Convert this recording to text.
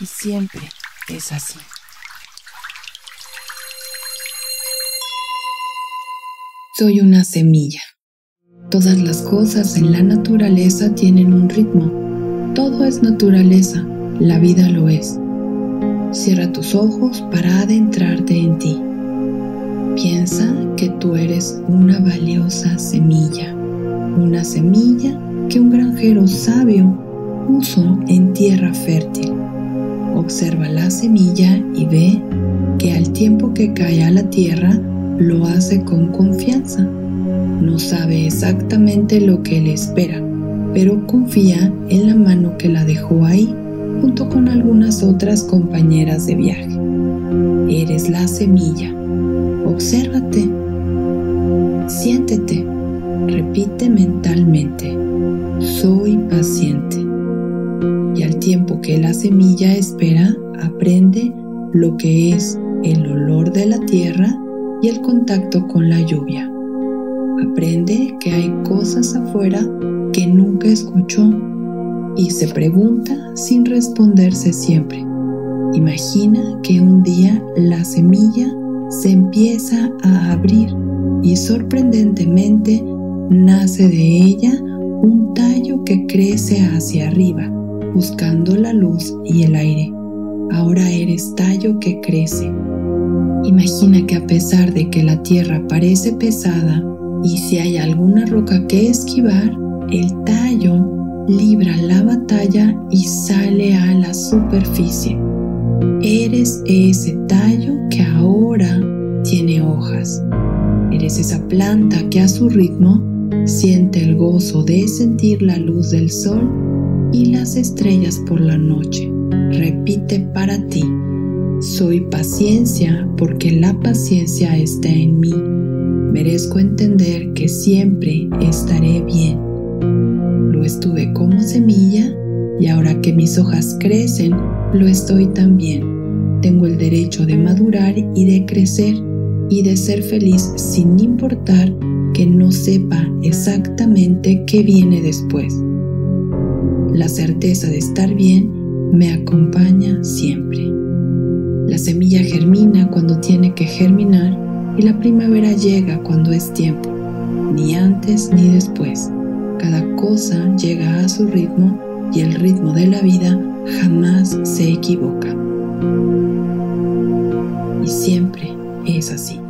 Y siempre es así. Soy una semilla. Todas las cosas en la naturaleza tienen un ritmo. Todo es naturaleza, la vida lo es. Cierra tus ojos para adentrarte en ti. Piensa que tú eres una valiosa semilla, una semilla que un granjero sabio puso en tierra fértil. Observa la semilla y ve que al tiempo que cae a la tierra lo hace con confianza. No sabe exactamente lo que le espera, pero confía en la mano que la dejó ahí junto con algunas otras compañeras de viaje. Eres la semilla. Obsérvate. Siéntete. Repite mentalmente. Soy paciente. Tiempo que la semilla espera, aprende lo que es el olor de la tierra y el contacto con la lluvia. Aprende que hay cosas afuera que nunca escuchó y se pregunta sin responderse siempre. Imagina que un día la semilla se empieza a abrir y sorprendentemente nace de ella un tallo que crece hacia arriba, buscando la luz y el aire. Ahora eres tallo que crece. Imagina que a pesar de que la tierra parece pesada y si hay alguna roca que esquivar, el tallo libra la batalla y sale a la superficie. Eres ese tallo que ahora tiene hojas. Eres esa planta que a su ritmo siente el gozo de sentir la luz del sol y las estrellas por la noche. Repite para ti. Soy paciencia porque la paciencia está en mí. Merezco entender que siempre estaré bien estuve como semilla y ahora que mis hojas crecen, lo estoy también. Tengo el derecho de madurar y de crecer y de ser feliz sin importar que no sepa exactamente qué viene después. La certeza de estar bien me acompaña siempre. La semilla germina cuando tiene que germinar y la primavera llega cuando es tiempo, ni antes ni después. Cada cosa llega a su ritmo y el ritmo de la vida jamás se equivoca. Y siempre es así.